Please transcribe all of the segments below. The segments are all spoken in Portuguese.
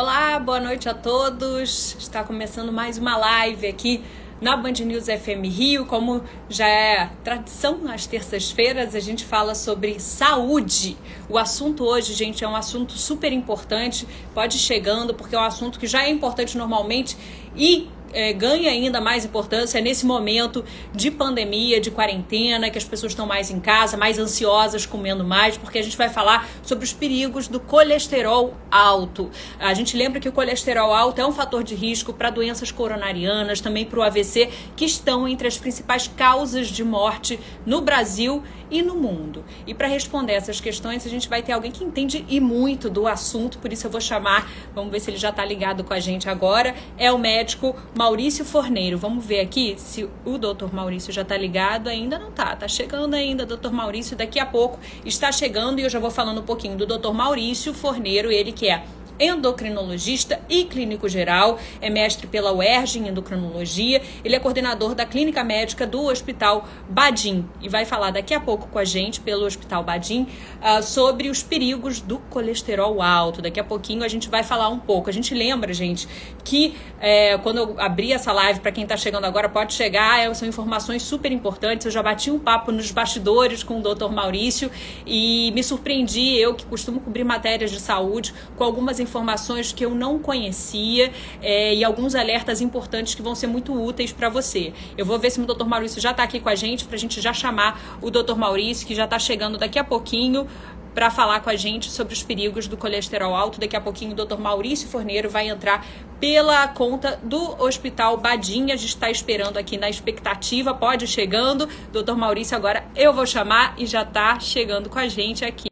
Olá, boa noite a todos. Está começando mais uma live aqui na Band News FM Rio. Como já é tradição nas terças-feiras, a gente fala sobre saúde. O assunto hoje, gente, é um assunto super importante. Pode ir chegando, porque é um assunto que já é importante normalmente e é, ganha ainda mais importância nesse momento de pandemia, de quarentena, que as pessoas estão mais em casa, mais ansiosas, comendo mais, porque a gente vai falar sobre os perigos do colesterol alto. A gente lembra que o colesterol alto é um fator de risco para doenças coronarianas, também para o AVC, que estão entre as principais causas de morte no Brasil e no mundo. E para responder essas questões, a gente vai ter alguém que entende e muito do assunto, por isso eu vou chamar, vamos ver se ele já está ligado com a gente agora, é o médico Maurício Forneiro. Vamos ver aqui se o doutor Maurício já está ligado. Ainda não está, está chegando ainda, doutor Maurício, daqui a pouco está chegando e eu já vou falando um pouquinho do doutor Maurício Forneiro, ele que é endocrinologista e clínico geral, é mestre pela UERJ em endocrinologia, ele é coordenador da clínica médica do Hospital Badim e vai falar daqui a pouco com a gente pelo Hospital Badim uh, sobre os perigos do colesterol alto. Daqui a pouquinho a gente vai falar um pouco. A gente lembra, gente, que é, quando eu abri essa live, para quem está chegando agora, pode chegar, é, são informações super importantes. Eu já bati um papo nos bastidores com o Dr. Maurício e me surpreendi, eu que costumo cobrir matérias de saúde, com algumas informações informações que eu não conhecia é, e alguns alertas importantes que vão ser muito úteis para você. Eu vou ver se o Dr. Maurício já está aqui com a gente, para a gente já chamar o Dr. Maurício, que já está chegando daqui a pouquinho para falar com a gente sobre os perigos do colesterol alto. Daqui a pouquinho o Dr. Maurício Forneiro vai entrar pela conta do Hospital Badinha. A gente está esperando aqui na expectativa. Pode chegando. Dr. Maurício, agora eu vou chamar e já está chegando com a gente aqui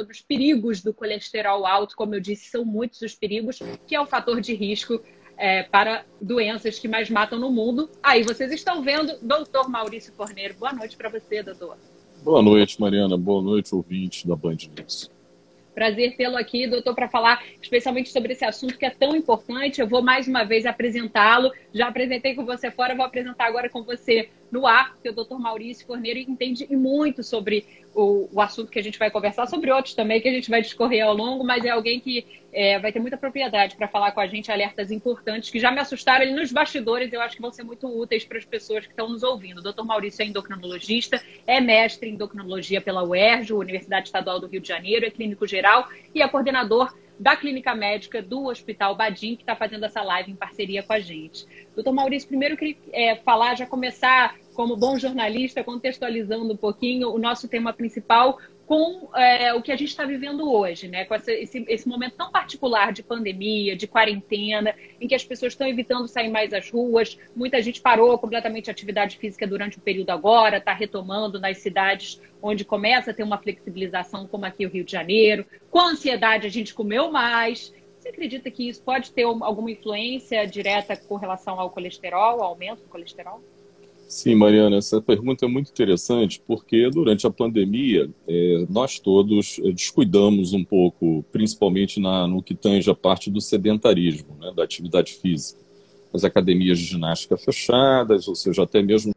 sobre os perigos do colesterol alto, como eu disse, são muitos os perigos, que é o fator de risco é, para doenças que mais matam no mundo. Aí vocês estão vendo, doutor Maurício Corneiro. Boa noite para você, doutor. Boa noite, Mariana. Boa noite, ouvintes da Band News. Prazer tê-lo aqui, doutor, para falar especialmente sobre esse assunto que é tão importante. Eu vou mais uma vez apresentá-lo. Já apresentei com você fora, vou apresentar agora com você no ar, que o doutor Maurício Corneiro entende muito sobre o, o, assunto que a gente vai conversar, sobre outros também que a gente vai discorrer ao longo, mas é alguém que é, vai ter muita propriedade para falar com a gente alertas importantes que já me assustaram ali nos bastidores, eu acho que vão ser muito úteis para as pessoas que estão nos ouvindo. O doutor Maurício é endocrinologista, é mestre em endocrinologia pela UERJ, Universidade Estadual do Rio de Janeiro, é clínico geral e é coordenador da Clínica Médica do Hospital Badim, que está fazendo essa live em parceria com a gente. Doutor Maurício, primeiro eu queria é, falar, já começar como bom jornalista, contextualizando um pouquinho o nosso tema principal com é, o que a gente está vivendo hoje, né? Com esse, esse, momento tão particular de pandemia, de quarentena, em que as pessoas estão evitando sair mais às ruas, muita gente parou completamente a atividade física durante o período agora, está retomando nas cidades onde começa a ter uma flexibilização, como aqui o Rio de Janeiro. Com ansiedade, a gente comeu mais. Você acredita que isso pode ter alguma influência direta com relação ao colesterol, ao aumento do colesterol? Sim, Mariana, essa pergunta é muito interessante porque durante a pandemia é, nós todos é, descuidamos um pouco, principalmente na, no que tange a parte do sedentarismo, né, da atividade física. As academias de ginástica fechadas, ou seja, até mesmo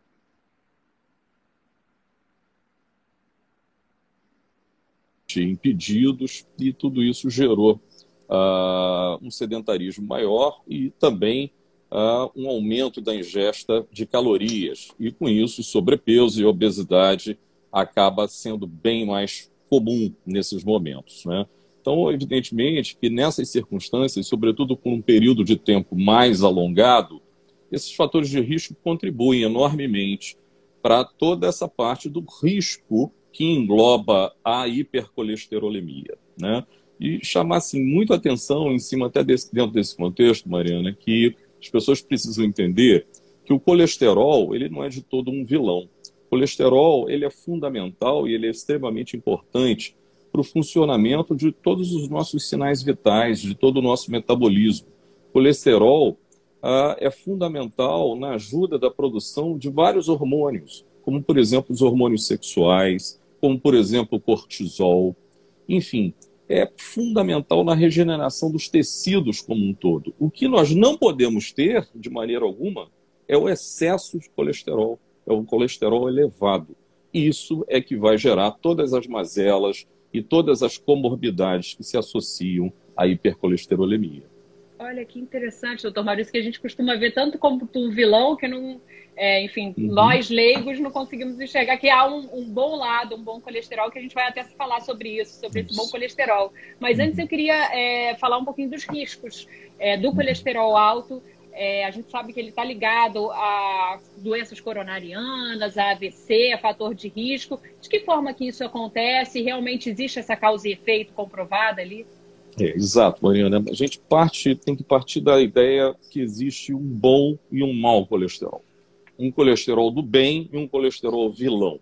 impedidos, e tudo isso gerou uh, um sedentarismo maior e também uh, um aumento da ingesta de calorias. E com isso, sobrepeso e obesidade acaba sendo bem mais comum nesses momentos. Né? Então, evidentemente que nessas circunstâncias, sobretudo com um período de tempo mais alongado, esses fatores de risco contribuem enormemente para toda essa parte do risco que engloba a hipercolesterolemia. Né? E chamar assim, muito atenção em cima, até desse, dentro desse contexto, Mariana, que as pessoas precisam entender que o colesterol ele não é de todo um vilão. O colesterol ele é fundamental e ele é extremamente importante para o funcionamento de todos os nossos sinais vitais, de todo o nosso metabolismo. O colesterol ah, é fundamental na ajuda da produção de vários hormônios, como por exemplo os hormônios sexuais, como por exemplo o cortisol. Enfim, é fundamental na regeneração dos tecidos como um todo. O que nós não podemos ter, de maneira alguma, é o excesso de colesterol, é o colesterol elevado. Isso é que vai gerar todas as mazelas e todas as comorbidades que se associam a hipercolesterolemia. Olha que interessante, doutor Maurício, que a gente costuma ver tanto como um vilão que não, é, enfim, uhum. nós leigos não conseguimos enxergar que há um, um, bom lado, um bom colesterol, que a gente vai até falar sobre isso, sobre isso. esse bom colesterol. Mas antes eu queria é, falar um pouquinho dos riscos é, do colesterol alto. É, a gente sabe que ele está ligado a doenças coronarianas, a AVC, a fator de risco. De que forma que isso acontece? Realmente existe essa causa e efeito comprovada ali? É, exato, Mariana. A gente parte, tem que partir da ideia que existe um bom e um mau colesterol um colesterol do bem e um colesterol vilão.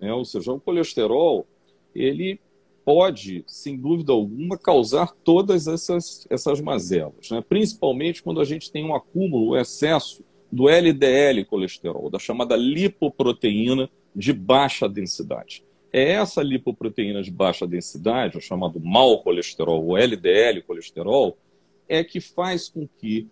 Né? Ou seja, o colesterol, ele pode, sem dúvida alguma, causar todas essas, essas mazelas, né? principalmente quando a gente tem um acúmulo, um excesso do LDL colesterol, da chamada lipoproteína de baixa densidade. É essa lipoproteína de baixa densidade, o chamado mau colesterol, o LDL colesterol, é que faz com que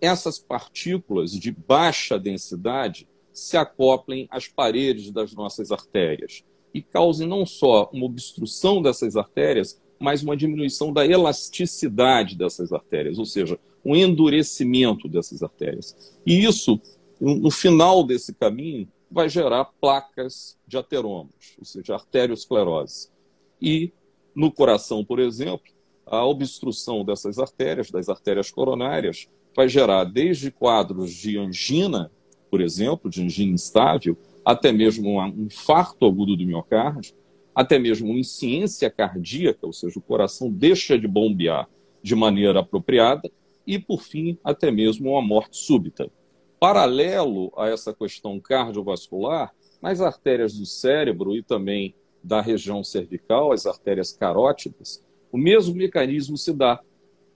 essas partículas de baixa densidade se acoplem às paredes das nossas artérias e causem não só uma obstrução dessas artérias, mas uma diminuição da elasticidade dessas artérias, ou seja, um endurecimento dessas artérias. E isso, no final desse caminho, vai gerar placas de ateromos, ou seja, arteriosclerose. E no coração, por exemplo, a obstrução dessas artérias, das artérias coronárias, vai gerar desde quadros de angina, por exemplo, de angina instável, até mesmo um infarto agudo do miocárdio, até mesmo uma insuficiência cardíaca, ou seja, o coração deixa de bombear de maneira apropriada, e, por fim, até mesmo uma morte súbita. Paralelo a essa questão cardiovascular, nas artérias do cérebro e também da região cervical, as artérias carótidas, o mesmo mecanismo se dá,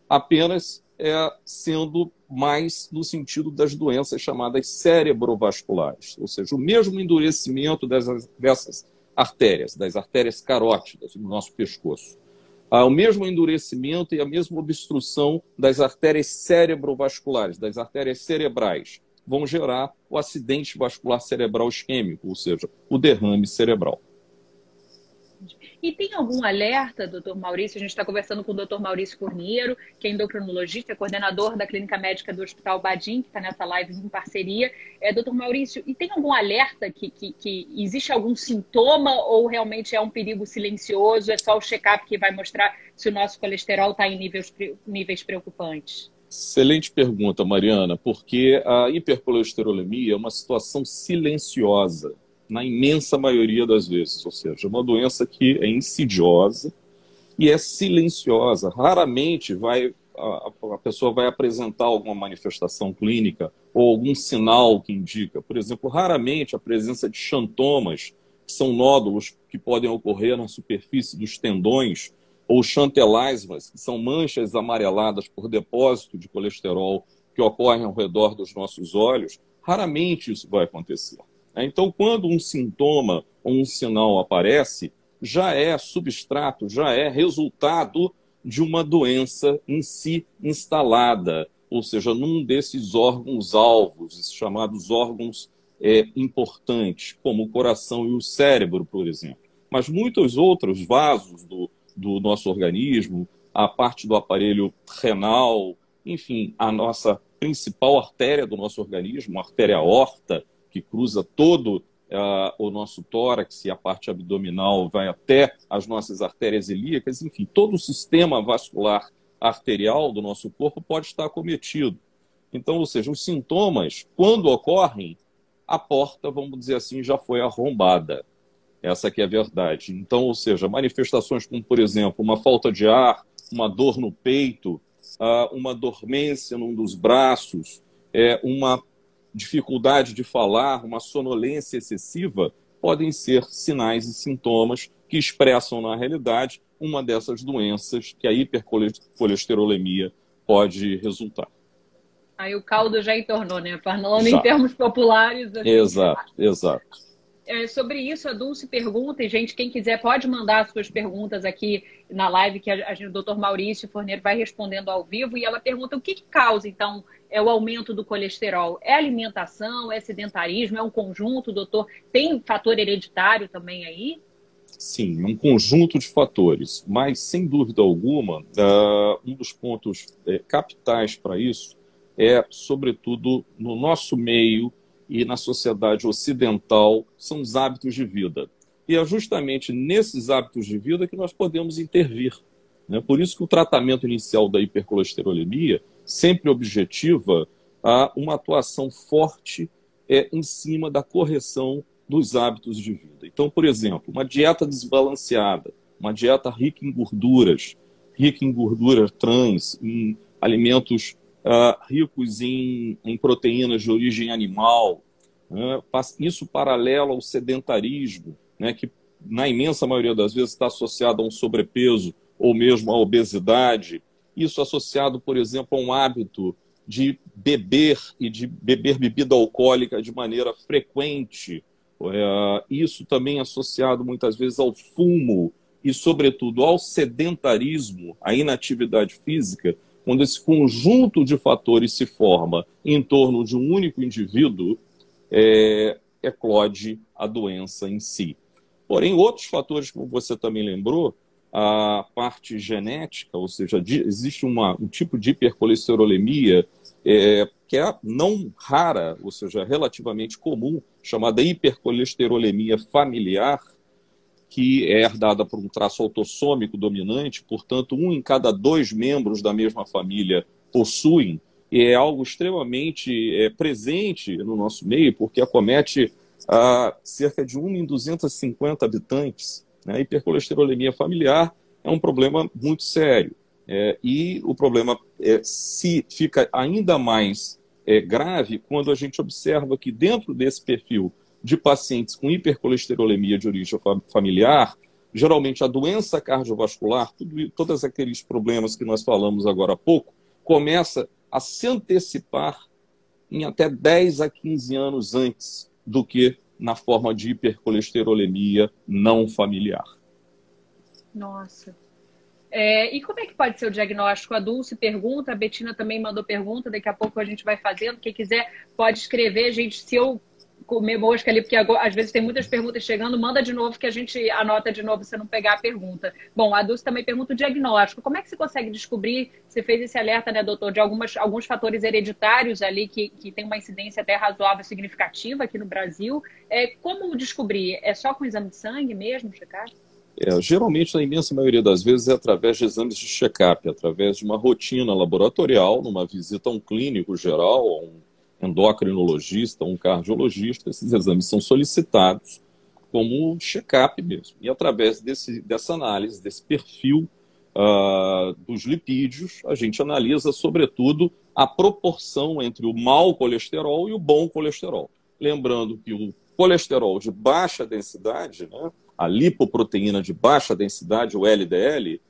apenas é, sendo mais no sentido das doenças chamadas cerebrovasculares, ou seja, o mesmo endurecimento dessas, dessas artérias, das artérias carótidas no nosso pescoço. o mesmo endurecimento e a mesma obstrução das artérias cerebrovasculares, das artérias cerebrais, vão gerar o acidente vascular cerebral isquêmico, ou seja, o derrame cerebral. E tem algum alerta, doutor Maurício? A gente está conversando com o doutor Maurício Corniero, que é endocrinologista, é coordenador da Clínica Médica do Hospital Badim, que está nessa live em parceria. É, doutor Maurício, e tem algum alerta que, que, que existe algum sintoma ou realmente é um perigo silencioso? É só o check-up que vai mostrar se o nosso colesterol está em níveis, níveis preocupantes? Excelente pergunta, Mariana, porque a hipercolesterolemia é uma situação silenciosa na imensa maioria das vezes. Ou seja, uma doença que é insidiosa e é silenciosa. Raramente vai a, a pessoa vai apresentar alguma manifestação clínica ou algum sinal que indica. Por exemplo, raramente a presença de xantomas, que são nódulos que podem ocorrer na superfície dos tendões, ou chantelasmas, que são manchas amareladas por depósito de colesterol que ocorrem ao redor dos nossos olhos, raramente isso vai acontecer. Né? Então, quando um sintoma ou um sinal aparece, já é substrato, já é resultado de uma doença em si instalada, ou seja, num desses órgãos alvos, chamados órgãos é, importantes, como o coração e o cérebro, por exemplo. Mas muitos outros vasos do, do nosso organismo, a parte do aparelho renal, enfim, a nossa principal artéria do nosso organismo, a artéria aorta, que cruza todo uh, o nosso tórax e a parte abdominal vai até as nossas artérias ilíacas, enfim, todo o sistema vascular arterial do nosso corpo pode estar cometido. Então, ou seja, os sintomas, quando ocorrem, a porta, vamos dizer assim, já foi arrombada. Essa que é a verdade. Então, ou seja, manifestações como, por exemplo, uma falta de ar, uma dor no peito, ah, uma dormência num dos braços, é, uma dificuldade de falar, uma sonolência excessiva, podem ser sinais e sintomas que expressam na realidade uma dessas doenças que a hipercolesterolemia pode resultar. Aí o caldo já entornou, né? Falando em termos populares. Assim, exato, exato. É, sobre isso, a Dulce pergunta, e gente, quem quiser pode mandar suas perguntas aqui na live, que a, a, o doutor Maurício Forneiro vai respondendo ao vivo, e ela pergunta o que, que causa, então, é o aumento do colesterol? É alimentação? É sedentarismo? É um conjunto, doutor? Tem fator hereditário também aí? Sim, um conjunto de fatores, mas sem dúvida alguma, uh, um dos pontos é, capitais para isso é, sobretudo, no nosso meio e na sociedade ocidental, são os hábitos de vida. E é justamente nesses hábitos de vida que nós podemos intervir. Né? Por isso que o tratamento inicial da hipercolesterolemia sempre objetiva a uma atuação forte é, em cima da correção dos hábitos de vida. Então, por exemplo, uma dieta desbalanceada, uma dieta rica em gorduras, rica em gordura trans, em alimentos uh, ricos em, em, proteínas de origem animal, né? isso paralelo ao sedentarismo, né, que na imensa maioria das vezes está associado a um sobrepeso ou mesmo à obesidade, isso associado, por exemplo, a um hábito de beber e de beber bebida alcoólica de maneira frequente, é, isso também associado muitas vezes ao fumo e, sobretudo, ao sedentarismo, à inatividade física, quando esse conjunto de fatores se forma em torno de um único indivíduo, é, eclode a doença em si. Porém, outros fatores, como você também lembrou, a parte genética, ou seja, existe uma, um tipo de hipercolesterolemia é, que é não rara, ou seja, relativamente comum, chamada hipercolesterolemia familiar, que é herdada por um traço autossômico dominante, portanto, um em cada dois membros da mesma família possuem, é algo extremamente é, presente no nosso meio, porque acomete a cerca de 1 em 250 habitantes. Né? A hipercolesterolemia familiar é um problema muito sério. É, e o problema é, se fica ainda mais é, grave quando a gente observa que dentro desse perfil de pacientes com hipercolesterolemia de origem familiar, geralmente a doença cardiovascular, tudo, todos aqueles problemas que nós falamos agora há pouco, começa a se antecipar em até 10 a 15 anos antes do que na forma de hipercolesterolemia não familiar. Nossa. É, e como é que pode ser o diagnóstico? A Dulce pergunta, a Betina também mandou pergunta, daqui a pouco a gente vai fazendo. Quem quiser pode escrever, gente. Se eu comer mosca ali, porque agora, às vezes tem muitas perguntas chegando, manda de novo que a gente anota de novo se não pegar a pergunta. Bom, a Dulce também pergunta o diagnóstico. Como é que você consegue descobrir, você fez esse alerta, né, doutor, de algumas, alguns fatores hereditários ali que, que tem uma incidência até razoável, significativa aqui no Brasil. É, como descobrir? É só com exame de sangue mesmo, checar? É, geralmente, na imensa maioria das vezes, é através de exames de check-up, através de uma rotina laboratorial, numa visita a um clínico geral, a um endocrinologista, um cardiologista. Esses exames são solicitados como check-up mesmo. E através desse, dessa análise, desse perfil uh, dos lipídios, a gente analisa, sobretudo, a proporção entre o mau colesterol e o bom colesterol. Lembrando que o colesterol de baixa densidade, né, a lipoproteína de baixa densidade, o LDL,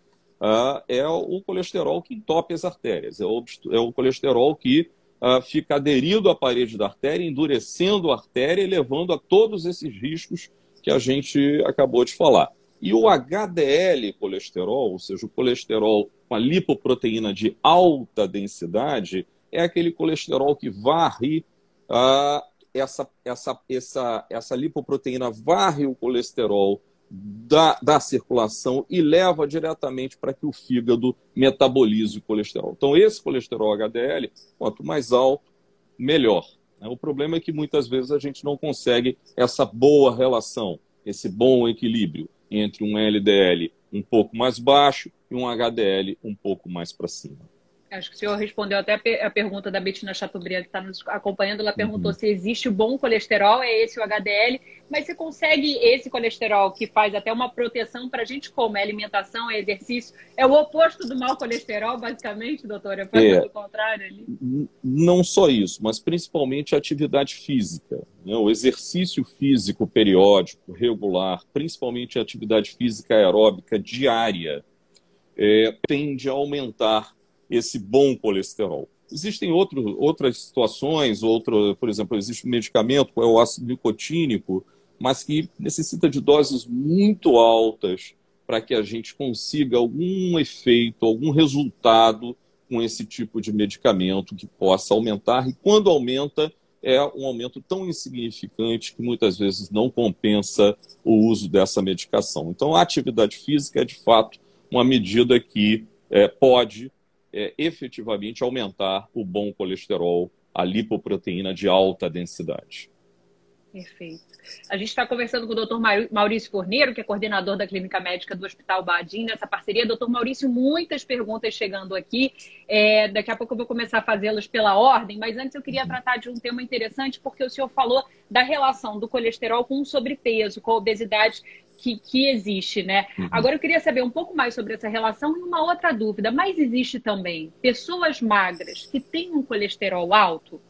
uh, é o colesterol que entope as artérias, é o, é o colesterol que uh, fica aderido à parede da artéria, endurecendo a artéria e levando a todos esses riscos que a gente acabou de falar. E o HDL colesterol, ou seja, o colesterol com a lipoproteína de alta densidade, é aquele colesterol que varre uh, essa, essa, essa, essa lipoproteína varre o colesterol da, da circulação e leva diretamente para que o fígado metabolize o colesterol. Então, esse colesterol HDL, quanto mais alto, melhor. Né? O problema é que muitas vezes a gente não consegue essa boa relação, esse bom equilíbrio entre um LDL um pouco mais baixo e um HDL um pouco mais para cima. Acho que o senhor respondeu até a pergunta da Betina Chateaubriand, que está nos acompanhando. Ela perguntou uhum. se existe o bom colesterol, é esse o HDL, mas você consegue esse colesterol que faz até uma proteção para a gente como? É alimentação, é exercício? É o oposto do mau colesterol, basicamente, doutora? Faz é, o contrário ali? Não só isso, mas principalmente a atividade física. Né? O exercício físico periódico, regular, principalmente a atividade física aeróbica diária, é, tende a aumentar esse bom colesterol. Existem outro, outras situações, outro, por exemplo, existe um medicamento, é o ácido nicotínico, mas que necessita de doses muito altas para que a gente consiga algum efeito, algum resultado com esse tipo de medicamento que possa aumentar. E quando aumenta, é um aumento tão insignificante que muitas vezes não compensa o uso dessa medicação. Então, a atividade física é, de fato, uma medida que é, pode é, efetivamente aumentar o bom colesterol, a lipoproteína de alta densidade. Perfeito. A gente está conversando com o doutor Maurício Forneiro, que é coordenador da Clínica Médica do Hospital Badim, nessa parceria. Doutor Maurício, muitas perguntas chegando aqui. É, daqui a pouco eu vou começar a fazê-las pela ordem, mas antes eu queria tratar de um tema interessante, porque o senhor falou da relação do colesterol com o sobrepeso, com a obesidade que, que existe, né? Uhum. Agora eu queria saber um pouco mais sobre essa relação e uma outra dúvida. Mas existe também pessoas magras que têm um colesterol alto?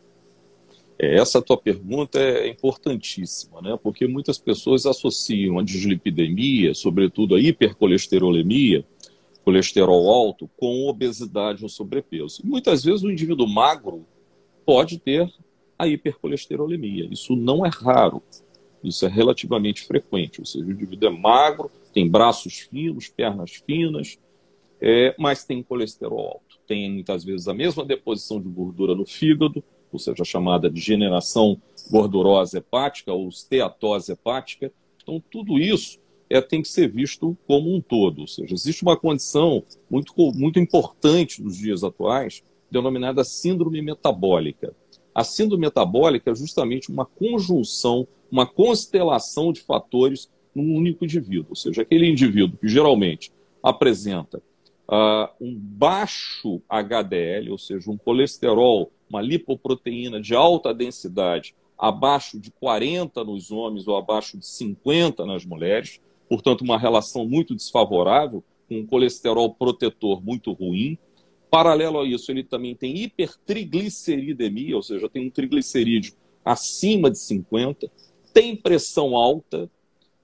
É, essa tua pergunta é importantíssima, né? porque muitas pessoas associam a dislipidemia, sobretudo a hipercolesterolemia, colesterol alto, com obesidade ou sobrepeso. E muitas vezes o indivíduo magro pode ter a hipercolesterolemia. Isso não é raro, isso é relativamente frequente. Ou seja, o indivíduo é magro, tem braços finos, pernas finas, é, mas tem colesterol alto. Tem muitas vezes a mesma deposição de gordura no fígado, ou seja, a chamada de generação gordurosa hepática ou esteatose hepática. Então, tudo isso é, tem que ser visto como um todo. Ou seja, existe uma condição muito, muito importante nos dias atuais, denominada síndrome metabólica. A síndrome metabólica é justamente uma conjunção, uma constelação de fatores num único indivíduo. Ou seja, aquele indivíduo que geralmente apresenta uh, um baixo HDL, ou seja, um colesterol uma lipoproteína de alta densidade abaixo de 40 nos homens ou abaixo de 50 nas mulheres, portanto, uma relação muito desfavorável, com um colesterol protetor muito ruim. Paralelo a isso, ele também tem hipertrigliceridemia, ou seja, tem um triglicerídeo acima de 50, tem pressão alta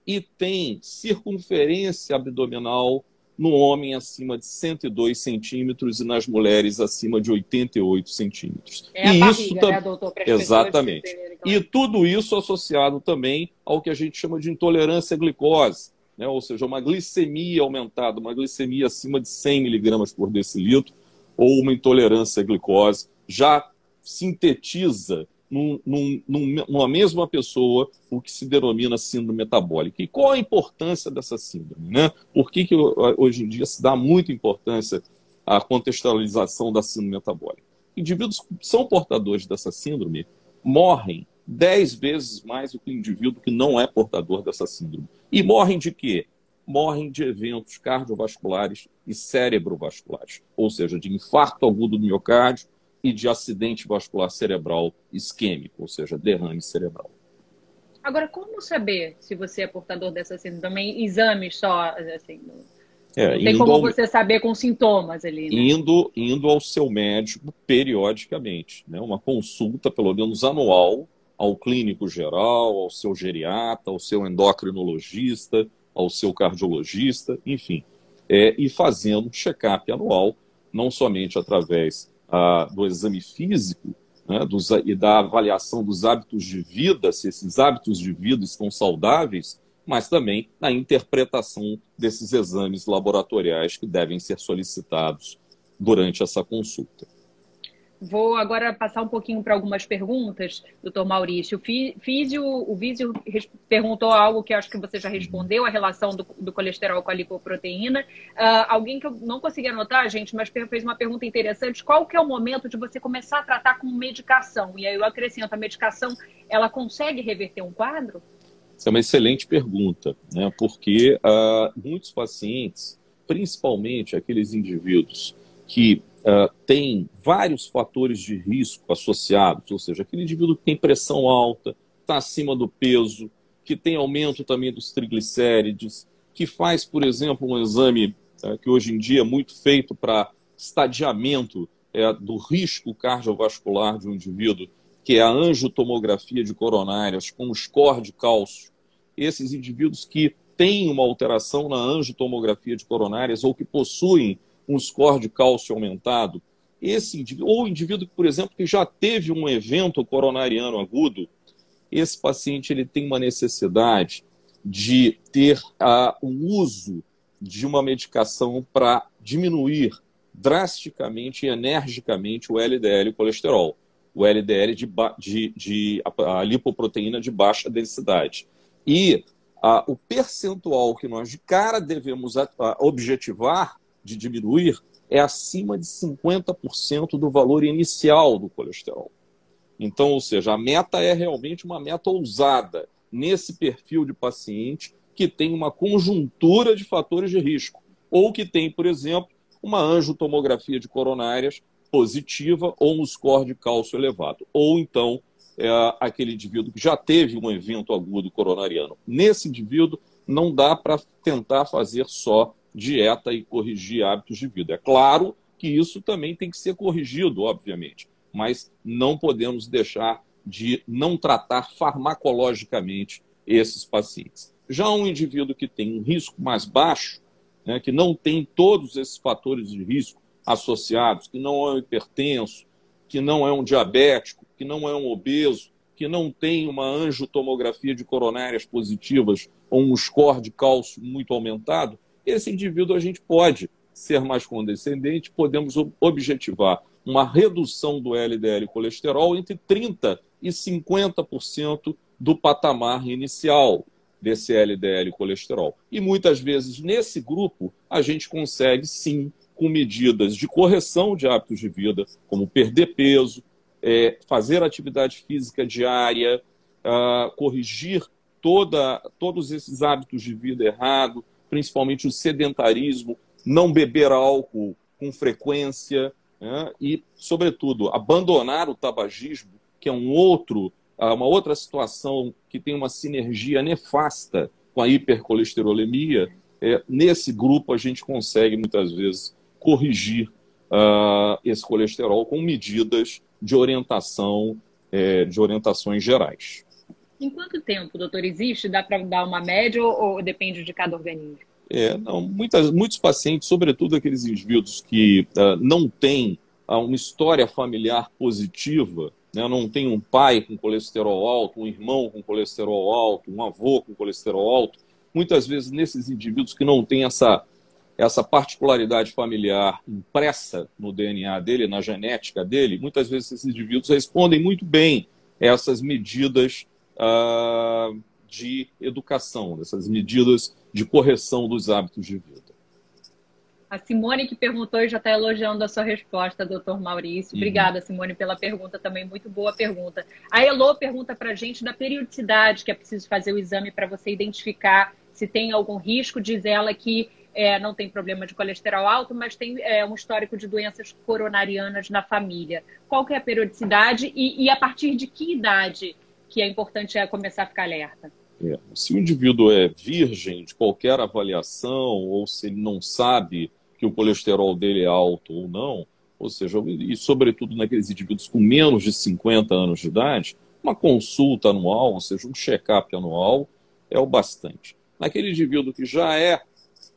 e tem circunferência abdominal no homem acima de 102 centímetros e nas mulheres acima de 88 centímetros. É e a isso barriga, né, doutor? Exatamente. E tudo isso associado também ao que a gente chama de intolerância à glicose, né? ou seja, uma glicemia aumentada, uma glicemia acima de 100 miligramas por decilitro, ou uma intolerância à glicose, já sintetiza num, num, numa mesma pessoa o que se denomina síndrome metabólica. E qual a importância dessa síndrome? Né? Por que, que hoje em dia se dá muita importância à contextualização da síndrome metabólica? Indivíduos que são portadores dessa síndrome morrem dez vezes mais do que o indivíduo que não é portador dessa síndrome. E morrem de quê? Morrem de eventos cardiovasculares e cerebrovasculares, ou seja, de infarto agudo do miocárdio, e de acidente vascular cerebral isquêmico, ou seja, derrame cerebral. Agora, como saber se você é portador dessa síndrome? Também exames só, assim, é, tem como ao... você saber com sintomas ali, né? Indo, indo ao seu médico periodicamente, né? Uma consulta, pelo menos anual, ao clínico geral, ao seu geriatra, ao seu endocrinologista, ao seu cardiologista, enfim. É, e fazendo um check-up anual, não somente através do exame físico né, dos, e da avaliação dos hábitos de vida, se esses hábitos de vida estão saudáveis, mas também na interpretação desses exames laboratoriais que devem ser solicitados durante essa consulta. Vou agora passar um pouquinho para algumas perguntas, doutor Maurício. O Físio, o Vísio perguntou algo que acho que você já respondeu, a relação do, do colesterol com a lipoproteína. Uh, alguém que eu não consegui anotar, gente, mas fez uma pergunta interessante. Qual que é o momento de você começar a tratar com medicação? E aí eu acrescento, a medicação, ela consegue reverter um quadro? Essa é uma excelente pergunta, né? porque uh, muitos pacientes, principalmente aqueles indivíduos que uh, tem vários fatores de risco associados, ou seja, aquele indivíduo que tem pressão alta, está acima do peso, que tem aumento também dos triglicérides, que faz, por exemplo, um exame uh, que hoje em dia é muito feito para estadiamento uh, do risco cardiovascular de um indivíduo, que é a angiotomografia de coronárias com score de cálcio. Esses indivíduos que têm uma alteração na angiotomografia de coronárias ou que possuem um score de cálcio aumentado, esse indivíduo, ou indivíduo, por exemplo, que já teve um evento coronariano agudo, esse paciente ele tem uma necessidade de ter uh, o uso de uma medicação para diminuir drasticamente e energicamente o LDL e o colesterol. o LDL de, de, de a lipoproteína de baixa densidade. E a, o percentual que nós de cara devemos a, a objetivar de diminuir é acima de 50% do valor inicial do colesterol. Então, ou seja, a meta é realmente uma meta ousada nesse perfil de paciente que tem uma conjuntura de fatores de risco, ou que tem, por exemplo, uma angiotomografia de coronárias positiva ou um score de cálcio elevado, ou então é, aquele indivíduo que já teve um evento agudo coronariano. Nesse indivíduo, não dá para tentar fazer só dieta e corrigir hábitos de vida. É claro que isso também tem que ser corrigido, obviamente, mas não podemos deixar de não tratar farmacologicamente esses pacientes. Já um indivíduo que tem um risco mais baixo, né, que não tem todos esses fatores de risco associados, que não é um hipertenso, que não é um diabético, que não é um obeso, que não tem uma angiotomografia de coronárias positivas ou um score de cálcio muito aumentado, esse indivíduo a gente pode ser mais condescendente, podemos objetivar uma redução do LDL colesterol entre 30% e 50% do patamar inicial desse LDL colesterol. E muitas vezes nesse grupo a gente consegue sim com medidas de correção de hábitos de vida, como perder peso, é, fazer atividade física diária, uh, corrigir toda, todos esses hábitos de vida errado, principalmente o sedentarismo, não beber álcool com frequência né? e, sobretudo, abandonar o tabagismo, que é um outro, ah, uma outra situação que tem uma sinergia nefasta com a hipercolesterolemia. É, nesse grupo, a gente consegue, muitas vezes, corrigir uh, esse colesterol com medidas de orientação, é, de orientações gerais. Em quanto tempo, doutor, existe? Dá para dar uma média ou, depende de cada organismo? É, não, muitas, muitos pacientes, sobretudo aqueles indivíduos que uh, não têm uh, uma história familiar positiva, né, não tem um pai com colesterol alto, um irmão com colesterol alto, um avô com colesterol alto, muitas vezes nesses indivíduos que não têm essa, essa particularidade familiar impressa no DNA dele, na genética dele, muitas vezes esses indivíduos respondem muito bem essas medidas uh, de educação, dessas medidas de correção dos hábitos de vida. A Simone que perguntou e já está elogiando a sua resposta, doutor Maurício. Uhum. Obrigada, Simone, pela pergunta também. Muito boa pergunta. A Elo pergunta para a gente da periodicidade que é preciso fazer o exame para você identificar se tem algum risco. Diz ela que é, não tem problema de colesterol alto, mas tem é, um histórico de doenças coronarianas na família. Qual que é a periodicidade e, e a partir de que idade que é importante é começar a ficar alerta. É, se o indivíduo é virgem de qualquer avaliação, ou se ele não sabe que o colesterol dele é alto ou não, ou seja, e sobretudo naqueles indivíduos com menos de 50 anos de idade, uma consulta anual, ou seja, um check-up anual, é o bastante. Naquele indivíduo que já é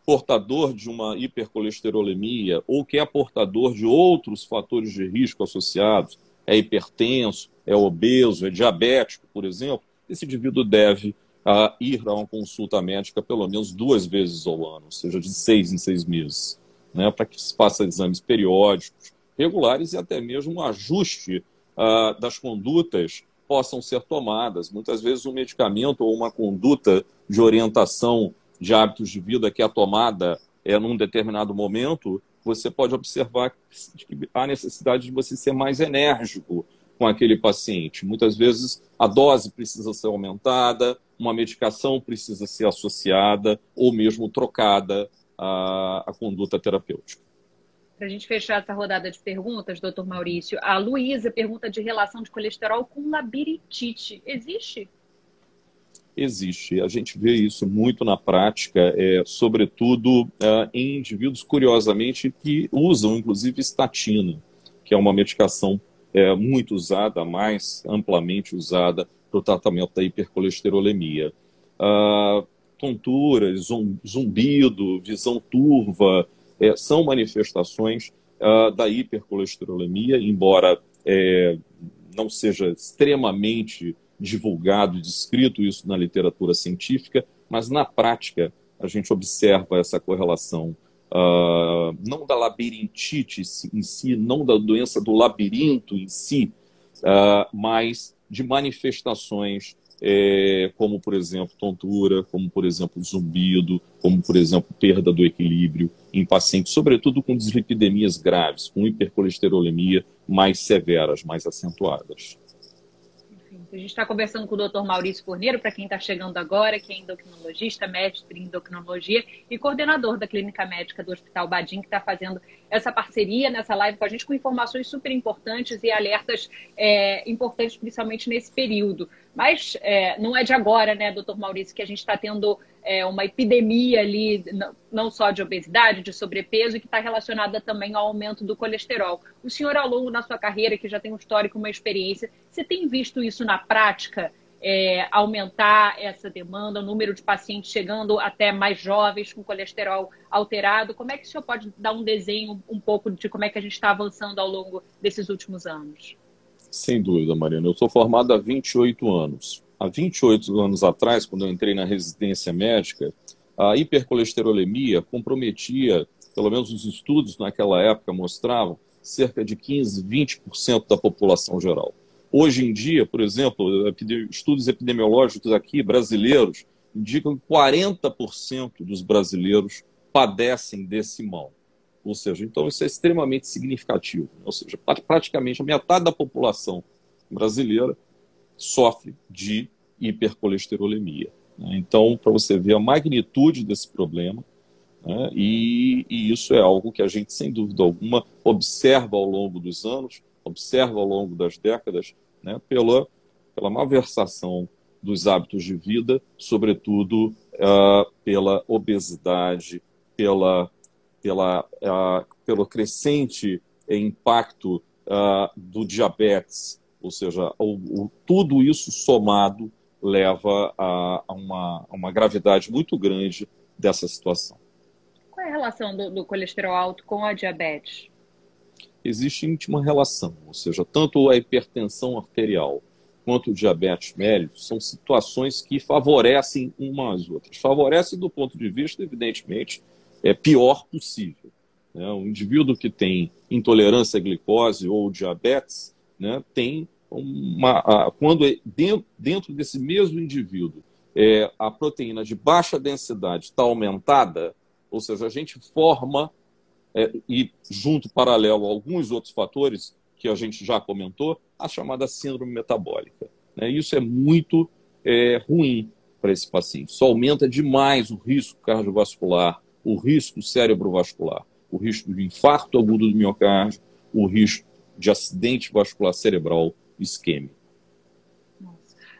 portador de uma hipercolesterolemia ou que é portador de outros fatores de risco associados, é hipertenso, é obeso, é diabético, por exemplo, esse indivíduo deve uh, ir a uma consulta médica pelo menos duas vezes ao ano, ou seja, de seis em seis meses, né, para que se faça exames periódicos, regulares e até mesmo um ajuste uh, das condutas possam ser tomadas. Muitas vezes um medicamento ou uma conduta de orientação de hábitos de vida que é tomada é, num determinado momento, você pode observar que há necessidade de você ser mais enérgico com aquele paciente. Muitas vezes a dose precisa ser aumentada, uma medicação precisa ser associada ou mesmo trocada à, à conduta terapêutica. Para a gente fechar essa rodada de perguntas, doutor Maurício, a Luísa pergunta de relação de colesterol com labirintite. Existe? Existe. A gente vê isso muito na prática, é, sobretudo é, em indivíduos, curiosamente, que usam, inclusive, estatina, que é uma medicação é, muito usada, mais amplamente usada para o tratamento da hipercolesterolemia. Ah, tonturas, zumbido, visão turva, é, são manifestações ah, da hipercolesterolemia, embora é, não seja extremamente divulgado, descrito isso na literatura científica, mas na prática a gente observa essa correlação uh, não da labirintite em si, não da doença do labirinto em si, uh, mas de manifestações é, como, por exemplo, tontura, como, por exemplo, zumbido, como, por exemplo, perda do equilíbrio em pacientes, sobretudo com dislipidemias graves, com hipercolesterolemia mais severas, mais acentuadas. A gente está conversando com o Dr. Maurício Corneiro, para quem está chegando agora, que é endocrinologista, mestre em endocrinologia e coordenador da Clínica Médica do Hospital Badim, que está fazendo essa parceria nessa live com a gente, com informações super importantes e alertas é, importantes, principalmente nesse período. Mas é, não é de agora, né, doutor Maurício, que a gente está tendo é, uma epidemia ali, não só de obesidade, de sobrepeso, que está relacionada também ao aumento do colesterol. O senhor, ao longo da sua carreira, que já tem um histórico, uma experiência, você tem visto isso na prática? É, aumentar essa demanda, o número de pacientes chegando até mais jovens com colesterol alterado. Como é que o senhor pode dar um desenho um pouco de como é que a gente está avançando ao longo desses últimos anos? Sem dúvida, Mariana. Eu sou formado há 28 anos. Há 28 anos atrás, quando eu entrei na residência médica, a hipercolesterolemia comprometia, pelo menos os estudos naquela época mostravam, cerca de 15, 20% da população geral. Hoje em dia, por exemplo, estudos epidemiológicos aqui brasileiros indicam que 40% dos brasileiros padecem desse mal. Ou seja, então isso é extremamente significativo. Ou seja, praticamente a metade da população brasileira sofre de hipercolesterolemia. Né? Então, para você ver a magnitude desse problema, né? e, e, isso é algo que a gente, sem dúvida alguma, observa ao longo dos anos, observa ao longo das décadas, né? pela, pela malversação dos hábitos de vida, sobretudo uh, pela obesidade, pela pela, uh, pelo crescente impacto uh, do diabetes, ou seja, o, o, tudo isso somado leva a, a, uma, a, uma, gravidade muito grande dessa situação. Qual é a relação do, do colesterol alto com a diabetes? Existe íntima relação, ou seja, tanto a hipertensão arterial quanto o diabetes mellitus são situações que favorecem umas às outras. Favorecem do ponto de vista, evidentemente, é, pior possível. Né? Indivíduo que tem intolerância à glicose ou diabetes né, tem uma. A, quando é dentro, dentro desse mesmo indivíduo é, a proteína de baixa densidade está aumentada, ou seja, a gente forma, é, e junto paralelo a alguns outros fatores que a gente já comentou, a chamada síndrome metabólica. Né? Isso é muito é, ruim para esse paciente. Isso aumenta demais o risco cardiovascular, o risco cerebrovascular, o risco de infarto agudo do miocárdio, o risco de acidente vascular cerebral isquêmico.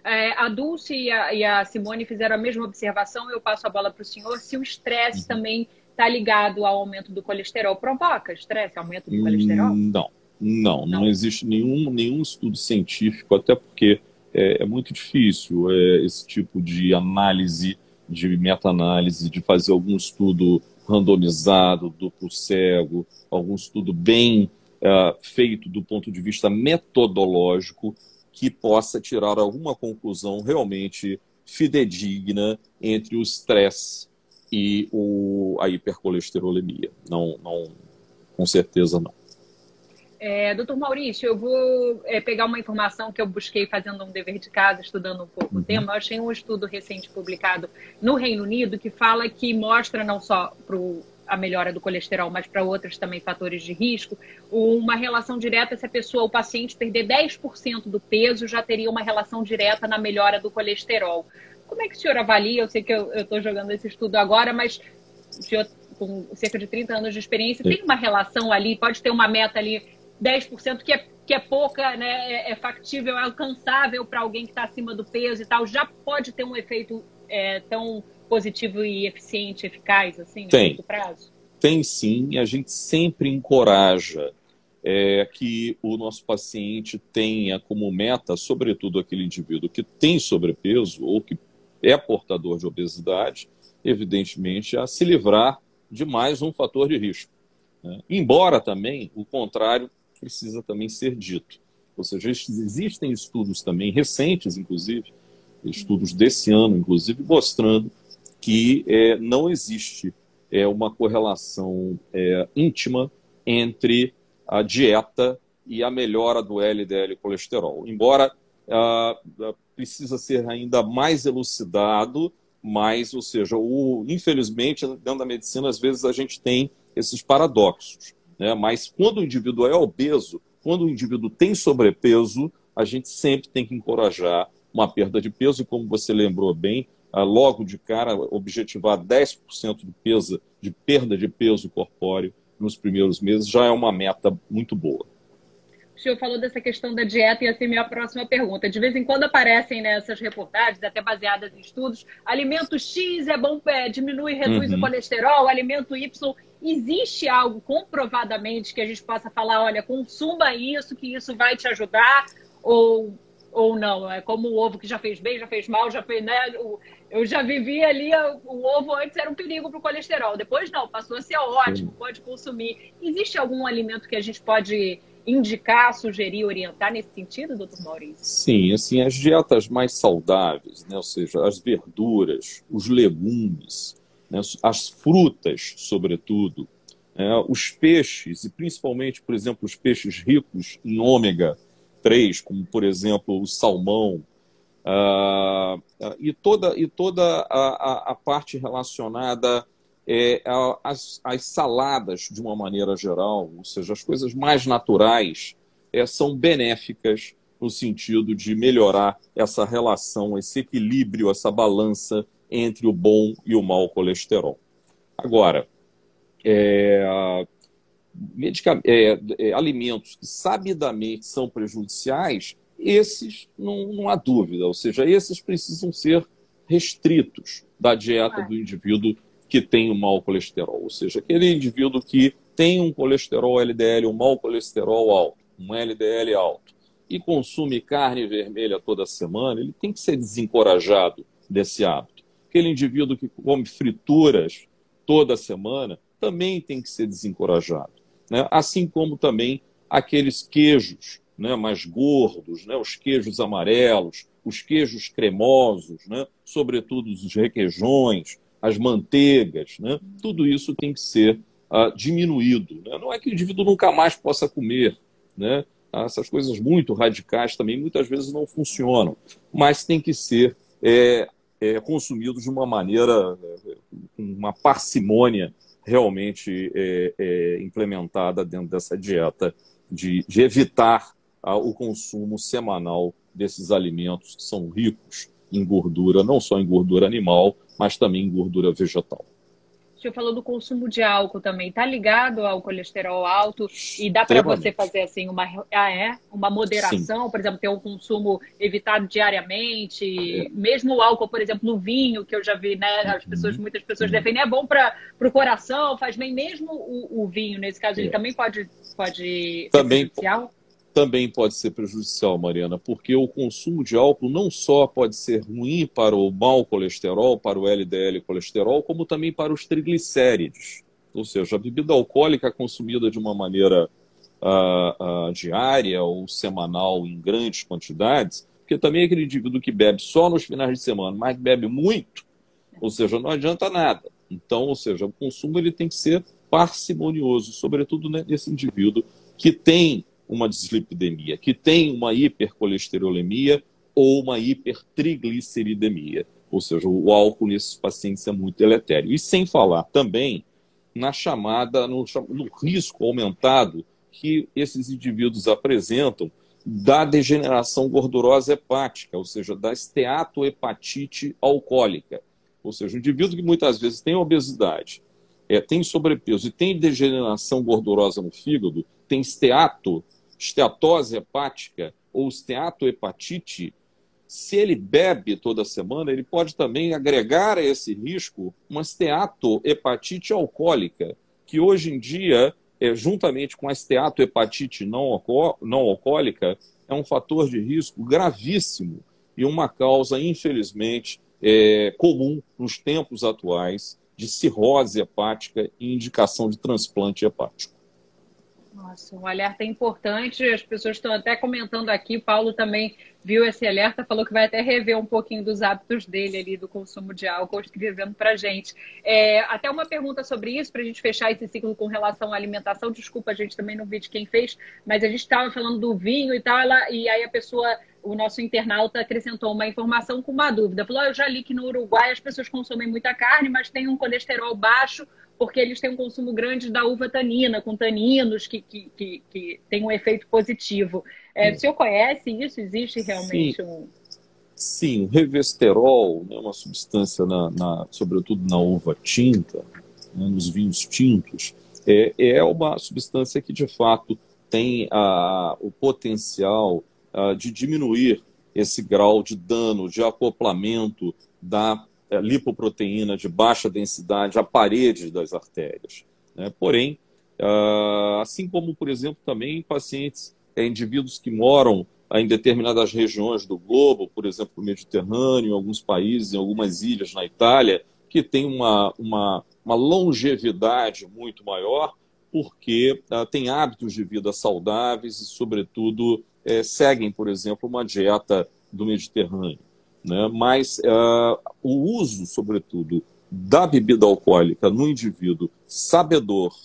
É, a Dulce e a, e a, Simone fizeram a mesma observação, eu passo a bola para o senhor. Se o estresse uhum. também está ligado ao aumento do colesterol, provoca estresse, aumento do colesterol? Não, não, não, não existe nenhum, nenhum estudo científico, até porque é, é muito difícil é, esse tipo de análise de meta-análise, de fazer algum estudo randomizado, duplo cego, algum estudo bem uh, feito do ponto de vista metodológico que possa tirar alguma conclusão realmente fidedigna entre o estresse e o, a hipercolesterolemia. Não, não, com certeza não. É, doutor Maurício, eu vou é, pegar uma informação que eu busquei fazendo um dever de casa, estudando um pouco uhum. o tema. Eu achei um estudo recente publicado no Reino Unido que fala que mostra não só para a melhora do colesterol, mas para outros também fatores de risco, uma relação direta se a pessoa, o paciente, perder 10% do peso, já teria uma relação direta na melhora do colesterol. Como é que o senhor avalia? Eu sei que eu estou jogando esse estudo agora, mas o senhor, com cerca de 30 anos de experiência, tem uma relação ali, pode ter uma meta ali 10%, que é, que é pouca, né, é, é factível, é alcançável para alguém que está acima do peso e tal, já pode ter um efeito é, tão positivo e eficiente, eficaz, assim, Tem. curto prazo? Tem sim, a gente sempre encoraja é, que o nosso paciente tenha como meta, sobretudo aquele indivíduo que tem sobrepeso ou que é portador de obesidade, evidentemente, a se livrar de mais um fator de risco. Né? Embora também o contrário precisa também ser dito. Ou seja, existem estudos também recentes, inclusive, estudos desse ano, inclusive, mostrando que é, não existe é, uma correlação é, íntima entre a dieta e a melhora do LDL colesterol. Embora uh, precisa ser ainda mais elucidado, mas, ou seja, o, infelizmente, dentro da medicina, às vezes a gente tem esses paradoxos. Né? Mas quando o indivíduo é obeso, quando o indivíduo tem sobrepeso, a gente sempre tem que encorajar uma perda de peso, e como você lembrou bem, logo de cara, objetivar 10% de, peso, de perda de peso corpóreo nos primeiros meses já é uma meta muito boa. O senhor falou dessa questão da dieta e assim minha próxima pergunta. De vez em quando aparecem nessas reportagens, até baseadas em estudos, alimento X é bom, é, diminui, reduz uhum. o colesterol, alimento Y. Existe algo comprovadamente que a gente possa falar, olha, consuma isso, que isso vai te ajudar? Ou, ou não? É como o ovo que já fez bem, já fez mal, já fez, né? Eu já vivi ali, o ovo antes era um perigo para o colesterol. Depois não, passou a ser ótimo, pode consumir. Existe algum alimento que a gente pode indicar, sugerir, orientar nesse sentido, doutor Maurício? Sim, assim, as dietas mais saudáveis, né, ou seja, as verduras, os legumes, né, as frutas, sobretudo, né, os peixes, e principalmente, por exemplo, os peixes ricos em ômega 3, como, por exemplo, o salmão, uh, e toda, e toda a, a, a parte relacionada é, as, as, saladas, de uma maneira geral, ou seja, as coisas mais naturais, é, são benéficas no sentido de melhorar essa relação, esse equilíbrio, essa balança entre o bom e o mau colesterol. Agora, é, é, é, alimentos que sabidamente são prejudiciais, esses não, não há dúvida, ou seja, esses precisam ser restritos da dieta do indivíduo que tem o mau colesterol, ou seja, aquele indivíduo que tem um colesterol LDL, um mau colesterol alto, um LDL alto, e consome carne vermelha toda semana, ele tem que ser desencorajado desse hábito. Aquele indivíduo que come frituras toda semana também tem que ser desencorajado. Né? Assim como também aqueles queijos né, mais gordos, né, os queijos amarelos, os queijos cremosos, né, sobretudo os requeijões, as manteigas, né? tudo isso tem que ser uh, diminuído. Né? Não é que o indivíduo nunca mais possa comer. Né? Essas coisas muito radicais também muitas vezes não funcionam, mas tem que ser é, é, consumido de uma maneira, com uma parcimônia realmente é, é, implementada dentro dessa dieta, de, de evitar uh, o consumo semanal desses alimentos que são ricos em gordura, não só em gordura animal, mas também em gordura vegetal. Senhor falou do consumo de álcool também. Está ligado ao colesterol alto e dá para você fazer assim uma, ah, é? uma moderação, Sim. por exemplo, ter um consumo evitado diariamente, é. mesmo o álcool, por exemplo, no vinho, que eu já vi, né? As pessoas, uhum. muitas pessoas defendem, é bom para o coração, faz bem mesmo o, o vinho, nesse caso, é. ele também pode, pode também, ser prejudicial? Também pode ser prejudicial, Mariana, porque o consumo de álcool não só pode ser ruim para o mau colesterol, para o LDL colesterol, como também para os triglicérides. Ou seja, a bebida alcoólica consumida de uma maneira uh, uh, diária ou semanal em grandes quantidades, porque também aquele indivíduo que bebe só nos finais de semana, mas bebe muito, ou seja, não adianta nada. Então, ou seja, o consumo ele tem que ser parcimonioso, sobretudo nesse indivíduo que tem uma dislipidemia, que tem uma hipercolesterolemia ou uma hipertrigliceridemia. Ou seja, o álcool nesses pacientes é muito deletério. E sem falar também na chamada, no, no risco aumentado que esses indivíduos apresentam da degeneração gordurosa hepática, ou seja, da esteatohepatite alcoólica. Ou seja, um indivíduo que muitas vezes tem obesidade, é, tem sobrepeso e tem degeneração gordurosa no fígado, tem esteato, esteatose hepática ou esteatohepatite, se ele bebe toda semana, ele pode também agregar a esse risco uma esteatohepatite alcoólica, que hoje em dia, é, juntamente com a esteatohepatite não, não alcoólica, é um fator de risco gravíssimo e uma causa, infelizmente, é, comum nos tempos atuais de cirrose hepática e indicação de transplante hepático. Nossa, um alerta importante. As pessoas estão até comentando aqui. Paulo também viu esse alerta, falou que vai até rever um pouquinho dos hábitos dele ali do consumo de álcool, escrevendo para gente. É, até uma pergunta sobre isso, para a gente fechar esse ciclo com relação à alimentação. Desculpa, a gente também não vi de quem fez, mas a gente estava falando do vinho e tal, ela, e aí a pessoa o nosso internauta acrescentou uma informação com uma dúvida. Falou: oh, eu já li que no Uruguai as pessoas consomem muita carne, mas tem um colesterol baixo porque eles têm um consumo grande da uva tanina, com taninos que, que, que, que tem um efeito positivo. É, o senhor conhece isso? Existe realmente Sim. um. Sim, o revesterol, né, uma substância, na, na, sobretudo na uva tinta, né, nos vinhos tintos, é, é uma substância que de fato tem a, o potencial a, de diminuir esse grau de dano, de acoplamento da é, lipoproteína de baixa densidade à parede das artérias. Né? Porém, uh, assim como, por exemplo, também pacientes, é, indivíduos que moram em determinadas regiões do globo, por exemplo, no Mediterrâneo, em alguns países, em algumas ilhas na Itália, que tem uma, uma, uma longevidade muito maior, porque uh, têm hábitos de vida saudáveis e, sobretudo, é, seguem, por exemplo, uma dieta do Mediterrâneo. Né? Mas uh, o uso, sobretudo, da bebida alcoólica no indivíduo sabedor,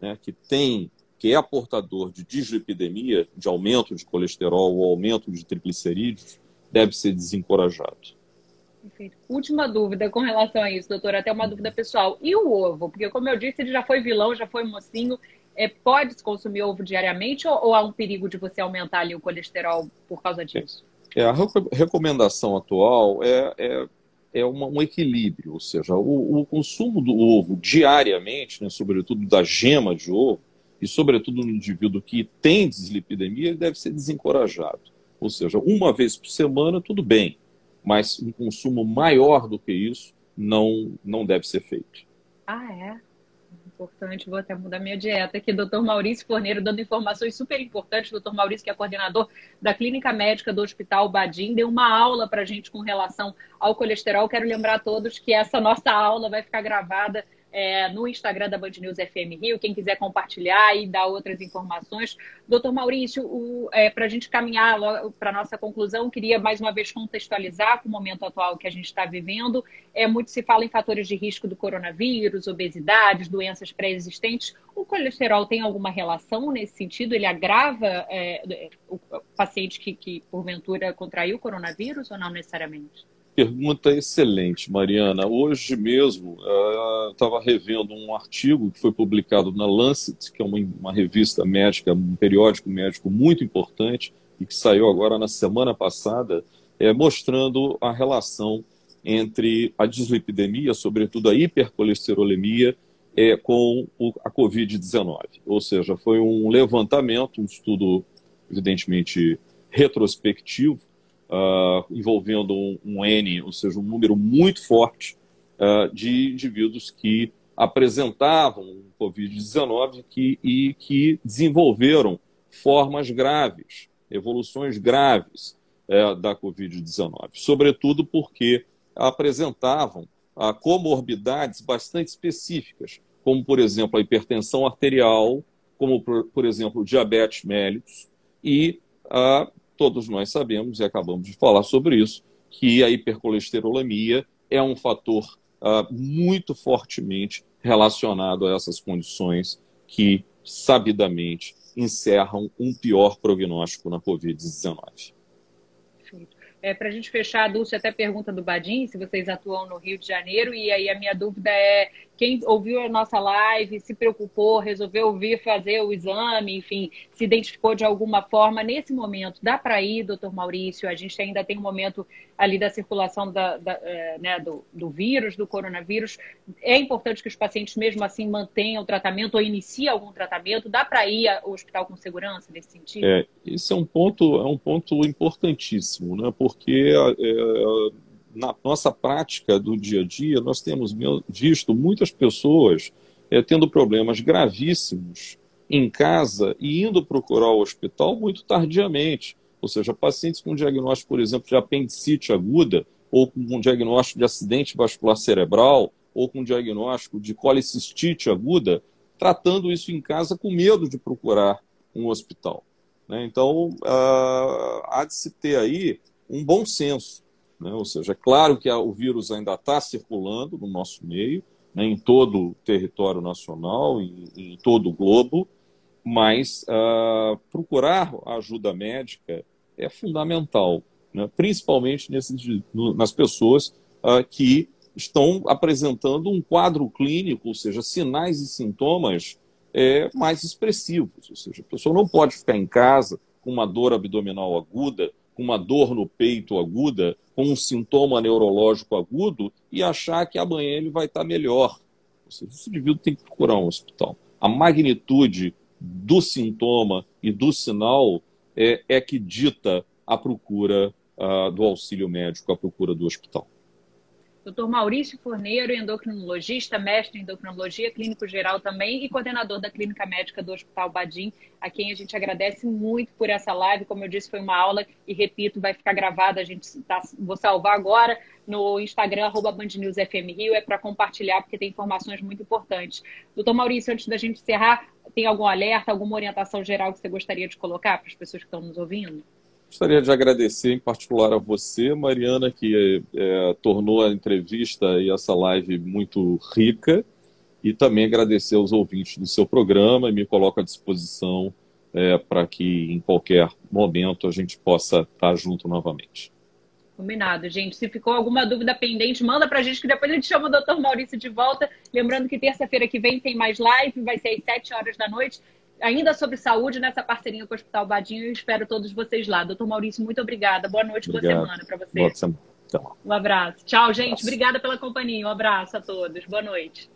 né, que tem, que é portador de dislipidemia, de aumento de colesterol ou aumento de triglicerídeos, deve ser desencorajado. Perfeito. Última dúvida com relação a isso, doutor, até uma dúvida pessoal. E o ovo? Porque, como eu disse, ele já foi vilão, já foi mocinho. É, pode consumir ovo diariamente ou, ou, há um perigo de você aumentar ali o colesterol por causa disso? É, a recomendação atual é, é, é uma, um equilíbrio, ou seja, o, o, consumo do ovo diariamente, né, sobretudo da gema de ovo, e sobretudo no indivíduo que tem dislipidemia, ele deve ser desencorajado. Ou seja, uma vez por semana, tudo bem, mas um consumo maior do que isso não, não deve ser feito. Ah, é? Importante, vou até mudar minha dieta aqui. Doutor Maurício Forneiro dando informações super importantes. Doutor Maurício, que é coordenador da Clínica Médica do Hospital Badim, deu uma aula para a gente com relação ao colesterol. Quero lembrar a todos que essa nossa aula vai ficar gravada é, no Instagram da Band News FM Rio, quem quiser compartilhar e dar outras informações. Doutor Maurício, é, para a gente caminhar para a nossa conclusão, queria mais uma vez contextualizar com o momento atual que a gente está vivendo. É, muito se fala em fatores de risco do coronavírus, obesidades, doenças pré-existentes. O colesterol tem alguma relação nesse sentido? Ele agrava é, o paciente que, que, porventura, contraiu o coronavírus ou não necessariamente? Pergunta excelente, Mariana. Hoje mesmo estava uh, revendo um artigo que foi publicado na Lancet, que é uma, uma, revista médica, um periódico médico muito importante, e que saiu agora na semana passada, é, mostrando a relação entre a dislipidemia, sobretudo a hipercolesterolemia, é, com o, a Covid-19. Ou seja, foi um levantamento, um estudo, evidentemente, retrospectivo, uh, envolvendo um, um, N, ou seja, um número muito forte uh, de indivíduos que apresentavam Covid-19 e que desenvolveram formas graves, evoluções graves uh, da Covid-19, sobretudo porque apresentavam uh, comorbidades bastante específicas, como, por exemplo, a hipertensão arterial, como, por, por exemplo, diabetes mellitus e a todos nós sabemos, e acabamos de falar sobre isso, que a hipercolesterolemia é um fator uh, muito fortemente relacionado a essas condições que, sabidamente, encerram um pior prognóstico na Covid-19. É, Para a gente fechar, a Dulce até pergunta do Badim, se vocês atuam no Rio de Janeiro, e aí a minha dúvida é quem ouviu a nossa live, se preocupou, resolveu vir fazer o exame, enfim, se identificou de alguma forma, nesse momento, dá para ir, doutor Maurício? A gente ainda tem um momento ali da circulação da, da, é, né, do, do, vírus, do coronavírus. É importante que os pacientes, mesmo assim, mantenham o tratamento ou iniciem algum tratamento? Dá para ir ao hospital com segurança nesse sentido? É, esse é um ponto, é um ponto importantíssimo, né? Porque é, na nossa prática do dia a dia, nós temos visto muitas pessoas é, tendo problemas gravíssimos em casa e indo procurar o hospital muito tardiamente. Ou seja, pacientes com diagnóstico, por exemplo, de apendicite aguda, ou com diagnóstico de acidente vascular cerebral, ou com diagnóstico de colicistite aguda, tratando isso em casa com medo de procurar um hospital. Né? Então, uh, há de se ter aí um bom senso. Né? Ou seja, é claro que o vírus ainda está circulando no nosso meio, né, em todo o território nacional, em, em todo o globo, mas uh, procurar ajuda médica é fundamental, né, principalmente no, nas pessoas uh, que estão apresentando um quadro clínico, ou seja, sinais e sintomas é, mais expressivos. Ou seja, a pessoa não pode ficar em casa com uma dor abdominal aguda, com uma dor no peito aguda, com um sintoma neurológico agudo e achar que amanhã ele vai estar melhor. Ou seja, esse indivíduo tem que procurar um hospital. A magnitude do sintoma e do sinal é, é que dita a procura uh, do auxílio médico, a procura do hospital. Dr. Maurício Forneiro, endocrinologista, mestre em endocrinologia, clínico geral também e coordenador da clínica médica do Hospital Badim, a quem a gente agradece muito por essa live. Como eu disse, foi uma aula e, repito, vai ficar gravada. A gente tá, vou salvar agora no Instagram, arroba Rio, é para compartilhar, porque tem informações muito importantes. Doutor Maurício, antes da gente encerrar, tem algum alerta, alguma orientação geral que você gostaria de colocar para as pessoas que estão nos ouvindo? Gostaria de agradecer em particular a você, Mariana, que é, tornou a entrevista e essa live muito rica, e também agradecer aos ouvintes do seu programa e me coloco à disposição é, para que em qualquer momento a gente possa estar junto novamente. Combinado, gente. Se ficou alguma dúvida pendente, manda para a gente que depois a gente chama o doutor Maurício de volta. Lembrando que terça-feira que vem tem mais live, vai ser às 7 horas da noite ainda sobre saúde nessa parceria com o Hospital Badinho. Eu espero todos vocês lá. Doutor Maurício, muito obrigada. Boa noite, Obrigado. boa semana para você. Boa semana. Um abraço. Tchau, gente. Um abraço. Obrigada pela companhia. Um abraço a todos. Boa noite.